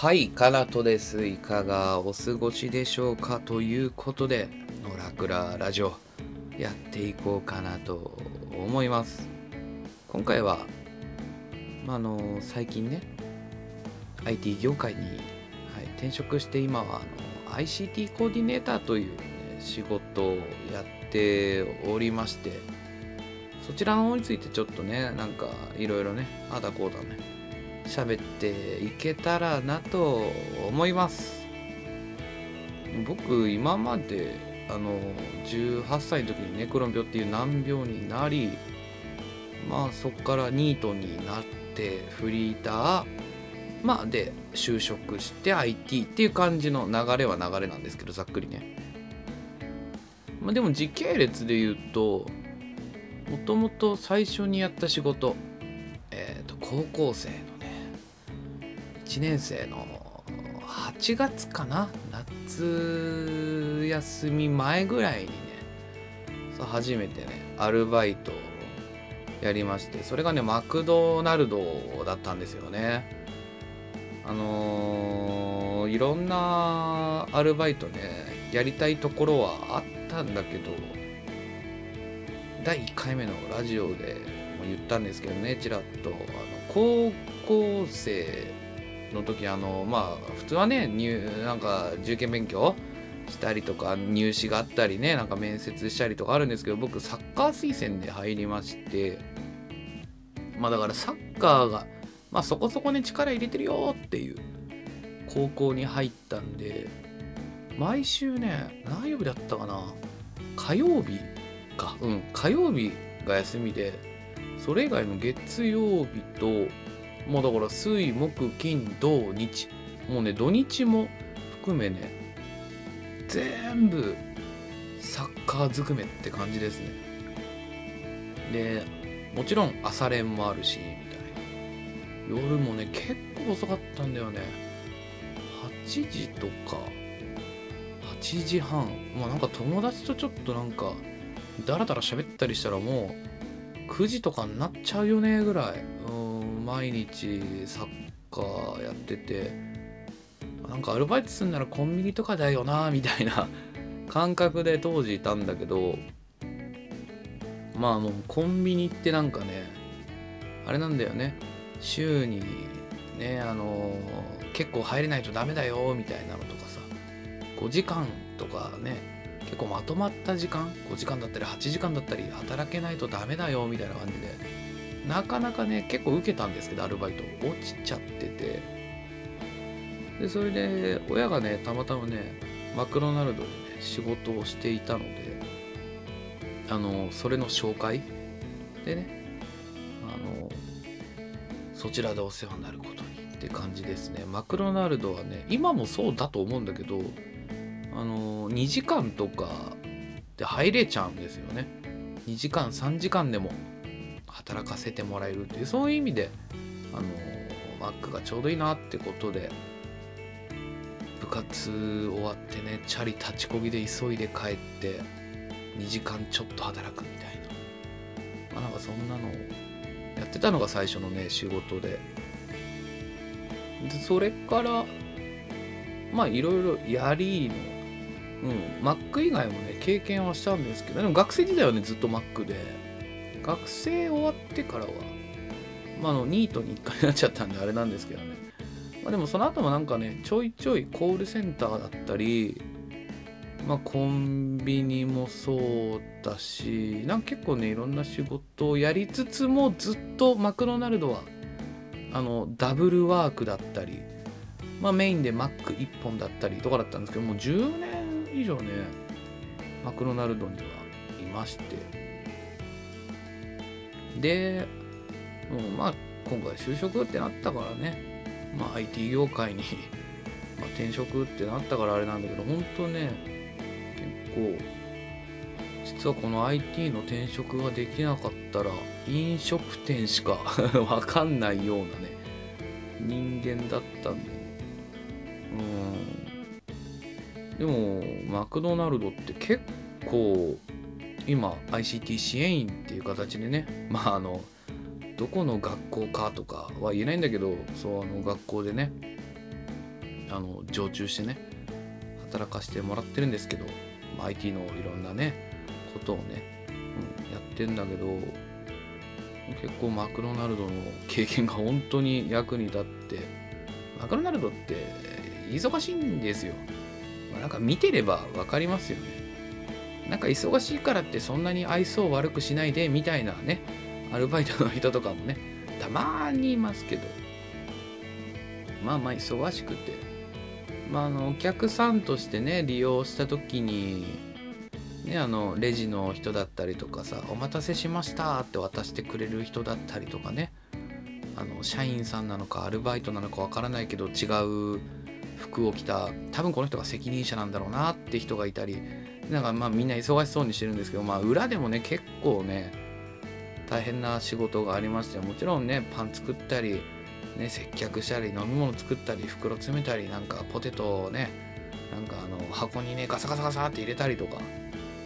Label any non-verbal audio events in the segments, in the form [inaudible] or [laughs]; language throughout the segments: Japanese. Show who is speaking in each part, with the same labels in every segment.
Speaker 1: はい、カナトです。いかがお過ごしでしょうかということで、ノラクララジオやっていこうかなと思います。今回は、ま、あの最近ね、IT 業界に、はい、転職して今はあの ICT コーディネーターという、ね、仕事をやっておりまして、そちらの方についてちょっとね、なんかいろいろね、あだこうだね、喋っていけたらなと思います。僕今まであの18歳の時にネクロン病っていう難病になりまあそこからニートになってフリーターまあで就職して IT っていう感じの流れは流れなんですけどざっくりね。まあでも時系列で言うともともと最初にやった仕事えっ、と高校生1年生の8月かな？夏休み前ぐらいにねそう初めてねアルバイトをやりましてそれがねマクドナルドだったんですよね。あのーいろんなアルバイトねやりたいところはあったんだけど第1回目のラジオでも言ったんですけどねちらっとあの高校生の時あのまあ普通はね入なんか受験勉強したりとか入試があったりねなんか面接したりとかあるんですけど僕サッカー推薦で入りましてまあだからサッカーがまあそこそこに力入れてるよっていう高校に入ったんで毎週ね何曜日だったかな火曜日か。うん火曜日が休みでそれ以外の月曜日ともうだから水木金土日。もうね土日も含めね全部サッカーずくめって感じですね。でもちろん朝練もあるしみたいな。夜もね結構遅かったんだよね。8時とか8時半。まあなんか友達とちょっとなんかダラダラ喋ったりしたらもう9時とかになっちゃうよねぐらい。毎日サッカーやっててなんかアルバイトするならコンビニとかだよなみたいな [laughs] 感覚で当時いたんだけどまああのコンビニってなんかねあれなんだよね。週にねあの結構入れないとダメだよみたいなのとかさ5時間とかね結構まとまった時間5時間だったり8時間だったり働けないとダメだよみたいな感じでなかなかね結構受けたんですけどアルバイト。落ちちゃってて。でそれで親がねたまたまねマクドナルドでね仕事をしていたのであのそれの紹介。でねあのそちらでお世話になることにって感じですね。マクドナルドはね今もそうだと思うんだけどあの2時間とかで入れちゃうんですよね。2時間3時間でも働かせてもらえるっていうそういう意味であのマックがちょうどいいなってことで部活終わってねチャリ立ちこぎで急いで帰って2時間ちょっと働くみたいな。まあなんかそんなのをやってたのが最初のね仕事で。でそれからまあいろいろやりのうん、マック以外もね経験はしたんですけどでも学生時代はねずっとマックで。学生終わってからはまあのニートに1回になっちゃったんであれなんですけどね、まあ、でもその後もなんかねちょいちょいコールセンターだったりまあコンビニもそうだしなんか結構ねいろんな仕事をやりつつもずっとマクドナルドはあのダブルワークだったりまあメインでマック1本だったりとかだったんですけどもう10年以上ねマクドナルドにはいまして。でもうまあ今回就職ってなったからね。まあ IT 業界にま転職ってなったからあれなんだけど本当ね結構実はこの IT の転職ができなかったら飲食店しか [laughs] わかんないようなね人間だったんでうん。でもマクドナルドって結構今 ICT 支援員っていう形でねまああのどこの学校かとかは言えないんだけどそうあの学校でねあの常駐してね働かせてもらってるんですけど、まあ、IT のいろんなねことをね、うん、やってんだけど結構マクドナルドの経験が本当に役に立ってマクドナルドって忙しいんですよ、まあ、なんか見てれば分かりますよね。なんか忙しいからってそんなに愛想悪くしないでみたいなねアルバイトの人とかもねたまにいますけど。まあまあ忙しくて。まああのお客さんとしてね利用した時にねあのレジの人だったりとかさ「お待たせしました」って渡してくれる人だったりとかね。あの社員さんなのかアルバイトなのかわからないけど違う服を着た多分この人が責任者なんだろうなって人がいたりなんかまあみんな忙しそうにしてるんですけどまあ裏でもね結構ね大変な仕事がありましてもちろんねパン作ったりね、接客したり飲み物作ったり袋詰めたりなんかポテトをねなんかあの箱にねガサガサガサって入れたりとか、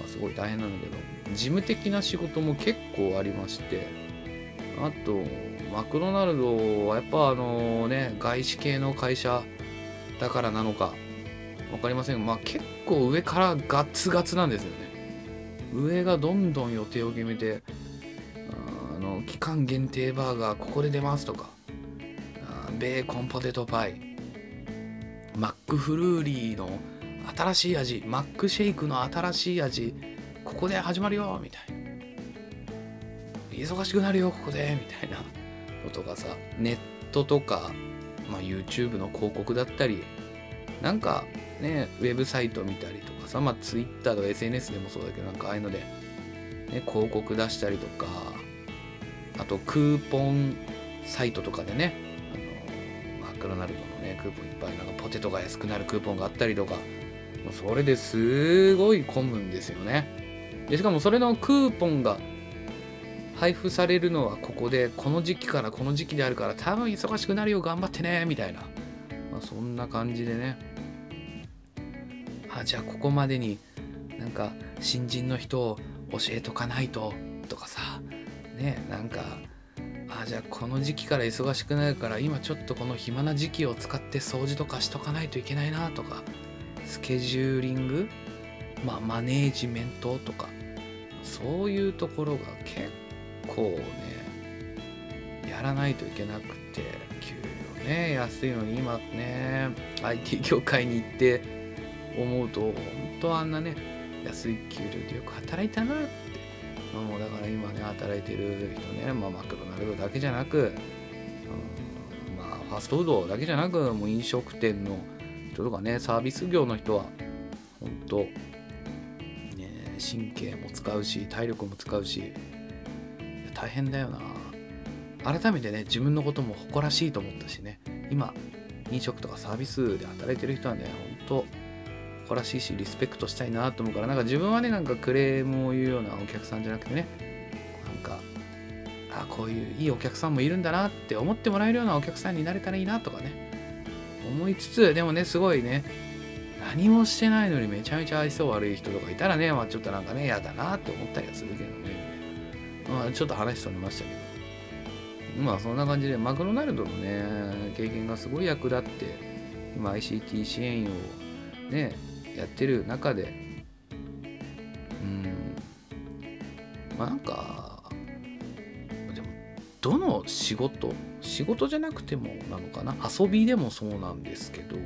Speaker 1: ま、すごい大変なんだけど事務的な仕事も結構ありましてあとマクドナルドはやっぱあのね外資系の会社だからなのか分かりませんがまあ結構上からガツガツなんですよね。上がどんどん予定を決めてあの期間限定バーガーここで出ますとかベーコンポテトパイマックフルーリーの新しい味マックシェイクの新しい味ここで始まるよみたいな。忙しくなるよここでみたいなことがさネットとか、まあ、YouTube の広告だったりなんかねウェブサイト見たりとかさまあ Twitter とか SNS でもそうだけどなんかああいうので、ね、広告出したりとかあとクーポンサイトとかでねあのマクドナルドのねクーポンいっぱいなんかポテトが安くなるクーポンがあったりとかそれですごい混むんですよね。でしかもそれのクーポンが配布されるのはここでこの時期からこの時期であるから多分忙しくなるよ頑張ってねみたいな、まあ、そんな感じでね。じゃあここまでになんか新人の人を教えとかないととかさ。ねなんかあじゃあこの時期から忙しくなるから今ちょっとこの暇な時期を使って掃除とかしとかないといけないなとか。スケジューリング？まあマネージメントとか。そういうところが結構ねやらないといけなくて。給料ね安いのに今ね IT 業界に行って思うと本当あんなね安い給料でよく働いたなって。まあ、もうだから今ね働いてる人ね、まあ、マクドナルドだけじゃなく、うん、まあファストフードだけじゃなくもう飲食店の人とかねサービス業の人は本当ね神経も使うし体力も使うし大変だよな。改めてね自分のことも誇らしいと思ったしね。今飲食とかサービスで働いてる人はね本当誇らしいしリスペクトしたいなと思うからなんか自分はねなんかクレームを言うようなお客さんじゃなくてねなんかあこういういいお客さんもいるんだなって思ってもらえるようなお客さんになれたらいいなとかね思いつつでもねすごいね何もしてないのにめちゃめちゃ愛想悪い人とかいたらねまあちょっとなんかね嫌だなって思ったりはするけどね。まあちょっと話しとりましたけど。まあそんな感じでマクドナルドのね経験がすごい役立って今 ICT 支援をねやってる中でうんまあなんかでもどの仕事仕事じゃなくてもなのかな？遊びでもそうなんですけど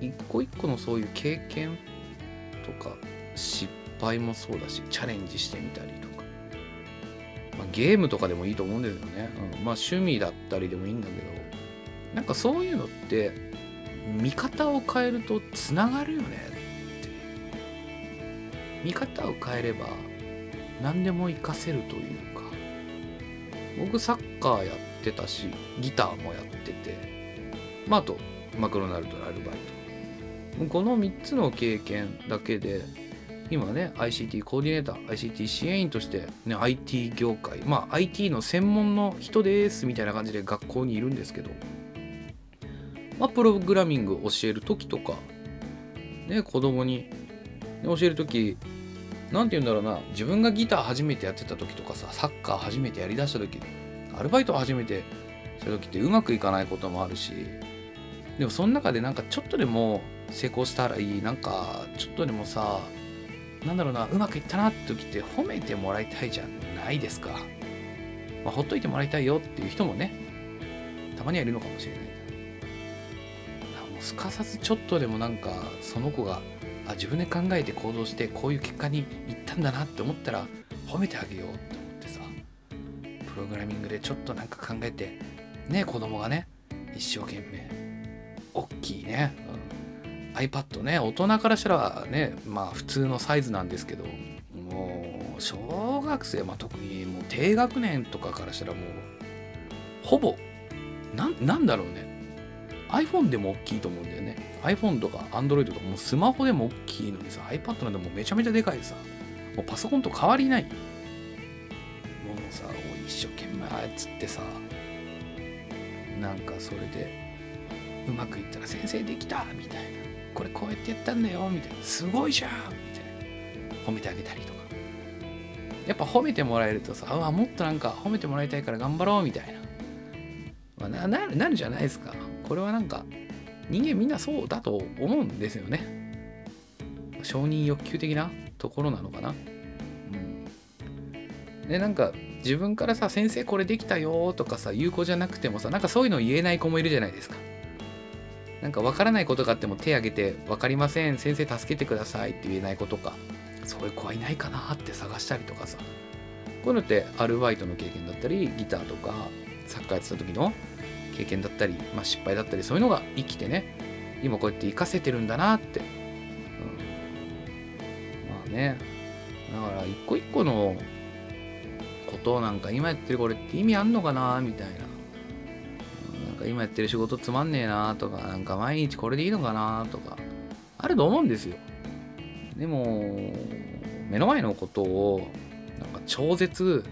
Speaker 1: 一個一個のそういう経験とか失敗もそうだしチャレンジしてみたりとか、まあ、ゲームとかでもいいと思うんですよね、うん、まあ趣味だったりでもいいんだけどなんかそういうのって見方を変えるとつながるよねって。見方を変えれば何でも活かせるというか。僕サッカーやってたしギターもやってて。まああとマクドナルドのアルバイト。この3つの経験だけで今ね ICT コーディネーター ICT 支援員として、ね、IT 業界まあ IT の専門の人ですみたいな感じで学校にいるんですけど。まあ、プログラミング教える時とか、ね、子供に。教える時何て言うんだろうな自分がギター初めてやってた時とかさサッカー初めてやりだした時アルバイト初めてした時ってうまくいかないこともあるしでもその中でなんかちょっとでも成功したらいいなんかちょっとでもさなんだろうなうまくいったなって時って褒めてもらいたいじゃないですか、まあ、ほっといてもらいたいよっていう人もねたまにはいるのかもしれない。すかさずちょっとでもなんかその子があ自分で考えて行動してこういう結果に行ったんだなって思ったら褒めてあげようって思ってさプログラミングでちょっとなんか考えてね子供がね一生懸命大きいね、うん、iPad ね大人からしたらねまあ普通のサイズなんですけどもう小学生、まあ、特にもう低学年とかからしたらもうほぼなんだろうね。iPhone でも大きいと思うんだよね。iPhone とか Android とかもうスマホでも大きいのにさ iPad なんてもうめちゃめちゃでかいさもうパソコンと変わりないもうさ一生懸命あっつってさなんかそれでうまくいったら先生できたみたいな。これこうやってやったんだよみたいな。すごいじゃんみたいな。褒めてあげたりとか。やっぱ褒めてもらえるとさうわもっとなんか褒めてもらいたいから頑張ろうみたいな、まあ、ななるじゃないですか。これはなんか人間みんなそうだと思うんですよね。承認欲求的なところなのかな。うん。でなんか自分からさ先生これできたよとかさ言う子じゃなくてもさなんかそういうの言えない子もいるじゃないですか。なんか分からないことがあっても手挙げて分かりません先生助けてくださいって言えない子とかそういう子はいないかなって探したりとかさ。こういうのってアルバイトの経験だったりギターとかサッカーやってた時の経験だったり、まあ、失敗だったりそういうのが生きてね今こうやって活かせてるんだなって、うん、まあね。だから一個一個のことなんか今やってるこれって意味あんのかなみたいな。うんなんか今やってる仕事つまんねえなとかなんか毎日これでいいのかなとかあると思うんですよ。でも目の前のことをなんか超絶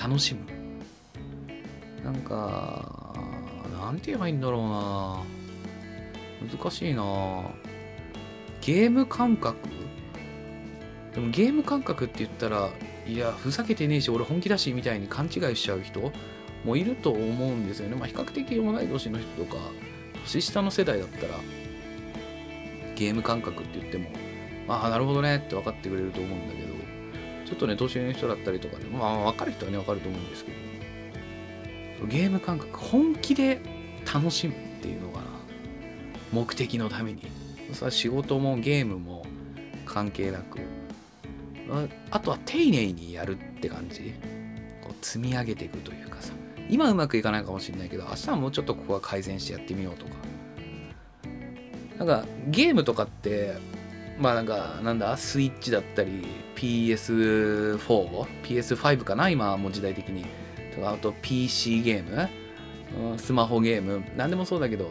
Speaker 1: 楽しむ。なんかなんて言えばいいんだろうな。難しいな。ゲーム感覚？でもゲーム感覚って言ったらいやふざけてねえし俺本気だしみたいに勘違いしちゃう人？もいると思うんですよね。まあ比較的同い年の人とか年下の世代だったらゲーム感覚って言ってもああなるほどねって分かってくれると思うんだけどちょっとね年上の人だったりとかでまあ分かる人はね分かると思うんですけど。ゲーム感覚。本気で楽しむっていうのかな。目的のために。さ仕事もゲームも関係なく。あとは丁寧にやるって感じ。こう積み上げていくというかさ。今うまくいかないかもしれないけど明日はもうちょっとここは改善してやってみようとか。なんかゲームとかってまあなんかなんだ？スイッチだったり PS4 PS5 かな？今もう時代的に。とかあと PC ゲーム？スマホゲーム。何でもそうだけど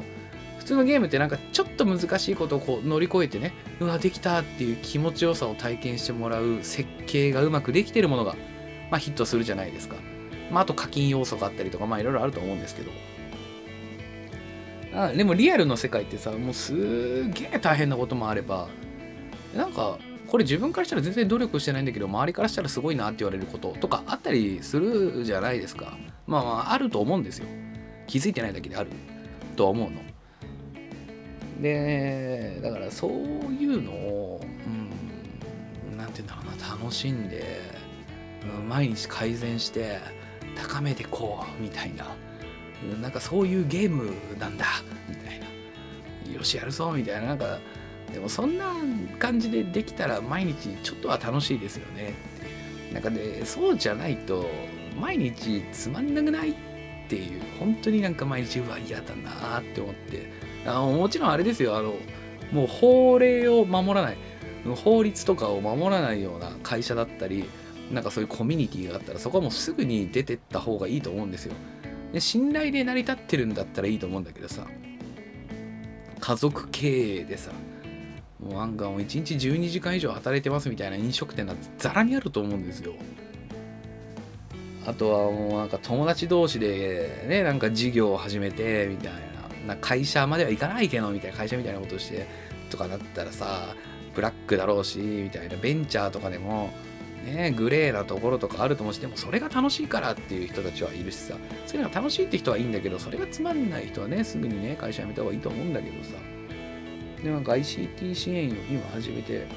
Speaker 1: 普通のゲームってなんかちょっと難しいことをこう乗り越えてねうわできたっていう気持ちよさを体験してもらう設計がうまくできてるものが、まあ、ヒットするじゃないですか、まあ、あと課金要素があったりとかまあいろいろあると思うんですけど。あでもリアルの世界ってさもうすげえ大変なこともあればなんかこれ自分からしたら全然努力してないんだけど周りからしたらすごいなって言われることとかあったりするじゃないですか。まあまああると思うんですよ。気づいてないだけであるとは思うの。でだからそういうのを何、うん、て言うんだろうな楽しんで、うん、毎日改善して高めてこうみたいな、なんかそういうゲームなんだみたいな。よしやるぞみたいな。なんかでもそんな感じでできたら毎日ちょっとは楽しいですよね。なんかねそうじゃないと毎日つまんなくないっていう本当になんか毎日うわ嫌だなって思って。あもちろんあれですよあのもう法令を守らない。法律とかを守らないような会社だったりなんかそういうコミュニティがあったらそこはもうすぐに出てった方がいいと思うんですよ。で信頼で成り立ってるんだったらいいと思うんだけどさ。家族経営でさもうなんかも1日12時間以上働いてますみたいな飲食店なんてザラにあると思うんですよ。あとはもうなんか友達同士でねなんか事業を始めてみたいな。な会社までは行かないけどみたいな。会社みたいなことしてとかだったらさブラックだろうしみたいな。ベンチャーとかでもね、グレーなところとかあると思うしでもそれが楽しいからっていう人たちはいるしさ。それが楽しいって人はいいんだけどそれがつまんない人はねすぐにね会社辞めた方がいいと思うんだけどさ。でなんか ICT 支援を今始めて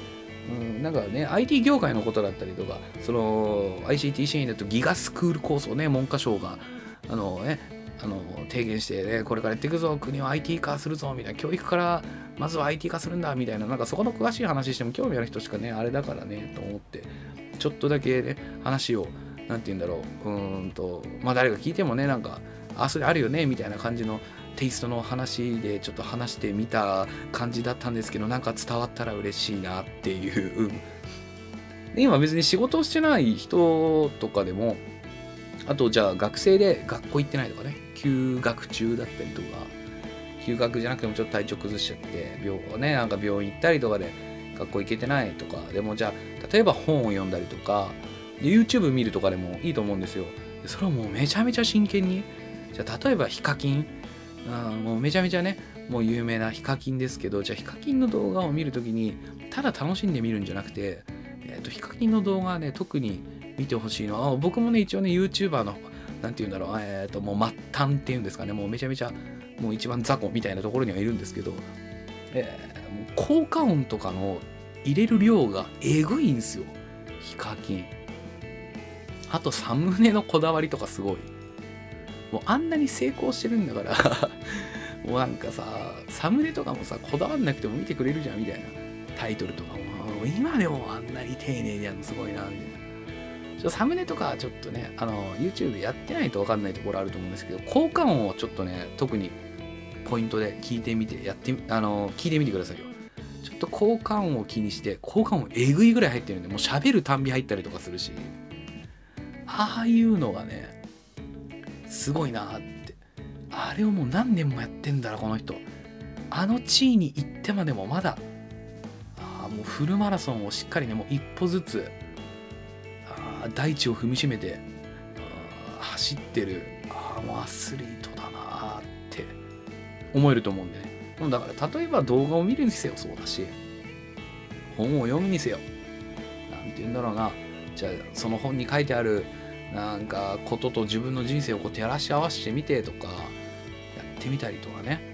Speaker 1: うん、なんかね IT 業界のことだったりとかその ICT 支援だとギガスクール構想ね文科省があのねあの提言して、ね、これからやっていくぞ国は IT 化するぞみたいな教育からまずは IT 化するんだみたいななんかそこの詳しい話しても興味ある人しかねあれだからねと思ってちょっとだけね話を何て言うんだろううんとまあ誰が聞いてもねなんかあそれあるよねみたいな感じのテイストの話でちょっと話してみた感じだったんですけどなんか伝わったら嬉しいなっていう、うん、今別に仕事をしてない人とかでもあとじゃあ学生で学校行ってないとかね。休学中だったりとか。休学じゃなくてもちょっと体調崩しちゃって病ねなんか病院行ったりとかで学校行けてないとか。でもじゃあ例えば本を読んだりとか YouTube 見るとかでもいいと思うんですよ。それをもうめちゃめちゃ真剣に。じゃあ例えばヒカキンあもうめちゃめちゃねもう有名なヒカキンですけどじゃあヒカキンの動画を見るときにただ楽しんで見るんじゃなくて、えーと、ヒカキンの動画はね特に見てほしいのは僕もね一応ね YouTuber の何て言うんだろうえっ、ー、ともう末端っていうんですかねもうめちゃめちゃもう一番雑魚みたいなところにはいるんですけど、えー、効果音とかの入れる量がえぐいんですよヒカキン。あとサムネのこだわりとかすごい。もうあんなに成功してるんだから [laughs] もうなんかさサムネとかもさこだわんなくても見てくれるじゃんみたいなタイトルとかも。今でもあんなに丁寧にやるのすごいなみたいな。ちょサムネとかちょっとねあの YouTube やってないと分かんないところあると思うんですけど効果音をちょっとね特にポイントで聞いてみてやってあの聞いてみてくださいよ。ちょっと効果音を気にして効果音えぐいぐらい入ってるんでもう喋るたんび入ったりとかするし。ああいうのがねすごいなって。あれをもう何年もやってんだろこの人。あの地位に行ってまでもまだ。あもうフルマラソンをしっかりねもう一歩ずつあ大地を踏みしめて走ってる。あもうアスリートだなって。思えると思うんでね。だから例えば動画を見るにせよそうだし本を読むにせよ。何て言うんだろうな。じゃあその本に書いてあるなんかことと自分の人生をこう照らし合わせてみてとかやってみたりとかね。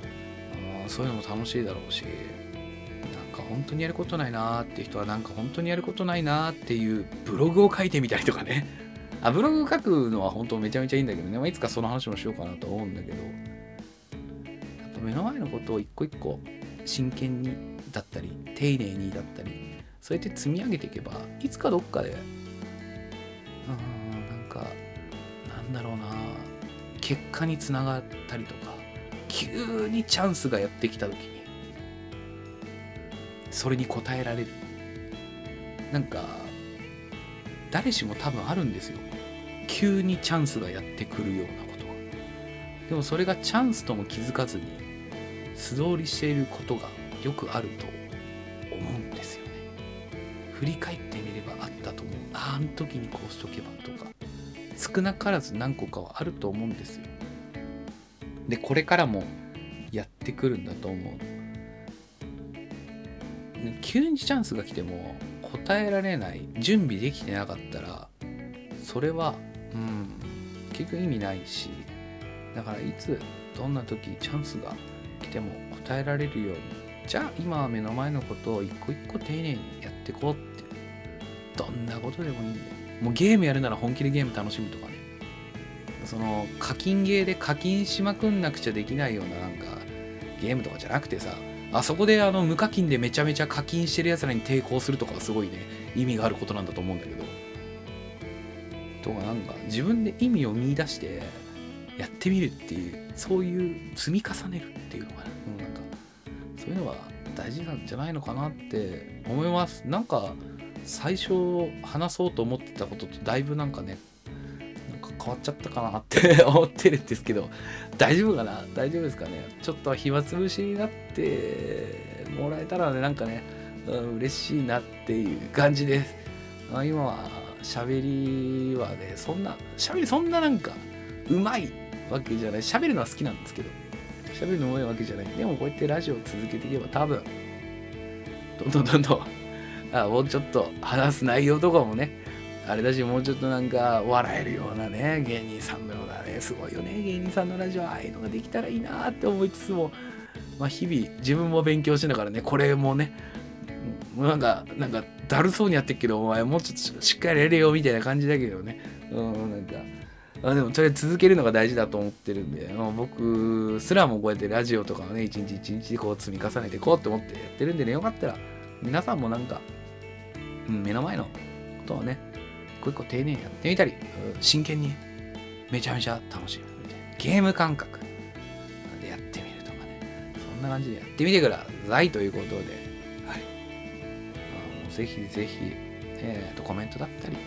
Speaker 1: うんそういうのも楽しいだろうしなんか本当にやることないなーって人はなんか本当にやることないなーっていうブログを書いてみたりとかね。あブログ書くのは本当めちゃめちゃいいんだけどね、まあ、いつかその話もしようかなと思うんだけど。やっぱ目の前のことを一個一個真剣にだったり丁寧にだったりそうやって積み上げていけばいつかどっかでなんだろうな結果につながったりとか急にチャンスがやってきた時にそれに応えられる。なんか誰しも多分あるんですよ。急にチャンスがやってくるようなことがでもそれがチャンスとも気づかずに素通りしていることがよくあると思うんですよね。振り返ってみればあったと思う。ああの時にこうしとけばとか。少なからず何個かはあると思うんですよ。でこれからもやってくるんだと思う。急にチャンスが来ても答えられない準備できてなかったらそれはうん結局意味ないしだからいつどんな時チャンスが来ても答えられるようにじゃあ今は目の前のことを一個一個丁寧にやってこうってどんなことでもいいんだよもうゲームやるなら本気でゲーム楽しむとかね。その課金ゲーで課金しまくんなくちゃできないようななんかゲームとかじゃなくてさあそこであの無課金でめちゃめちゃ課金してるやつらに抵抗するとかはすごいね意味があることなんだと思うんだけど。とかなんか自分で意味を見出してやってみるっていうそういう積み重ねるっていうのかな,、うん、なんかそういうのは大事なんじゃないのかなって思います。なんか最初話そうと思ってたこととだいぶなんかねなんか変わっちゃったかなって [laughs] 思ってるんですけど大丈夫かな？大丈夫ですかね？ちょっと暇つぶしになってもらえたらねなんかね、うん、嬉しいなっていう感じです。あ今は喋りはねそんな喋りそんななんかうまいわけじゃない。喋るのは好きなんですけど喋るのうまいわけじゃない。でもこうやってラジオを続けていけば多分どんどんどんどんあもうちょっと話す内容とかもね。あれだしもうちょっとなんか笑えるようなね芸人さんのようなねすごいよね芸人さんのラジオああいうのができたらいいなって思いつつもまあ日々自分も勉強しながらねこれもねなんかなんかだるそうにやってるけどお前もうちょっとしっかりやれよみたいな感じだけどね。うんなんか。あでもとりあえず続けるのが大事だと思ってるんで、まあ、僕すらもこうやってラジオとかをね一日一日こう積み重ねていこうって思ってやってるんでねよかったら皆さんもなんか、目の前のことをね一個一個丁寧にやってみたり真剣にめちゃめちゃ楽しいゲーム感覚。でやってみるとかね。そんな感じでやってみてください。ということで、はい、あぜひぜひ、えーと、コメントだったり。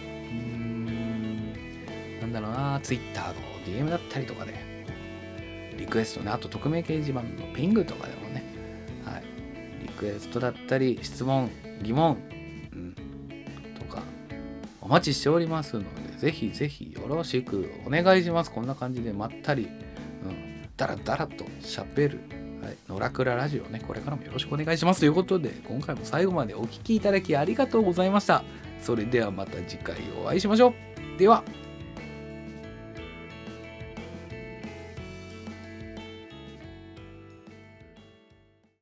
Speaker 1: なんだろうな、Twitter の DM だったりとかで、リクエストね、あと匿名掲示板のピングとかでもね、はい、リクエストだったり、質問、疑問、お待ちしておりますので、ぜひぜひよろしくお願いします。こんな感じでまったり、うん、だらだらと喋る、はい、野良倉ラジオね、これからもよろしくお願いしますということで、今回も最後までお聴きいただきありがとうございました。それではまた次回お会いしましょう。では。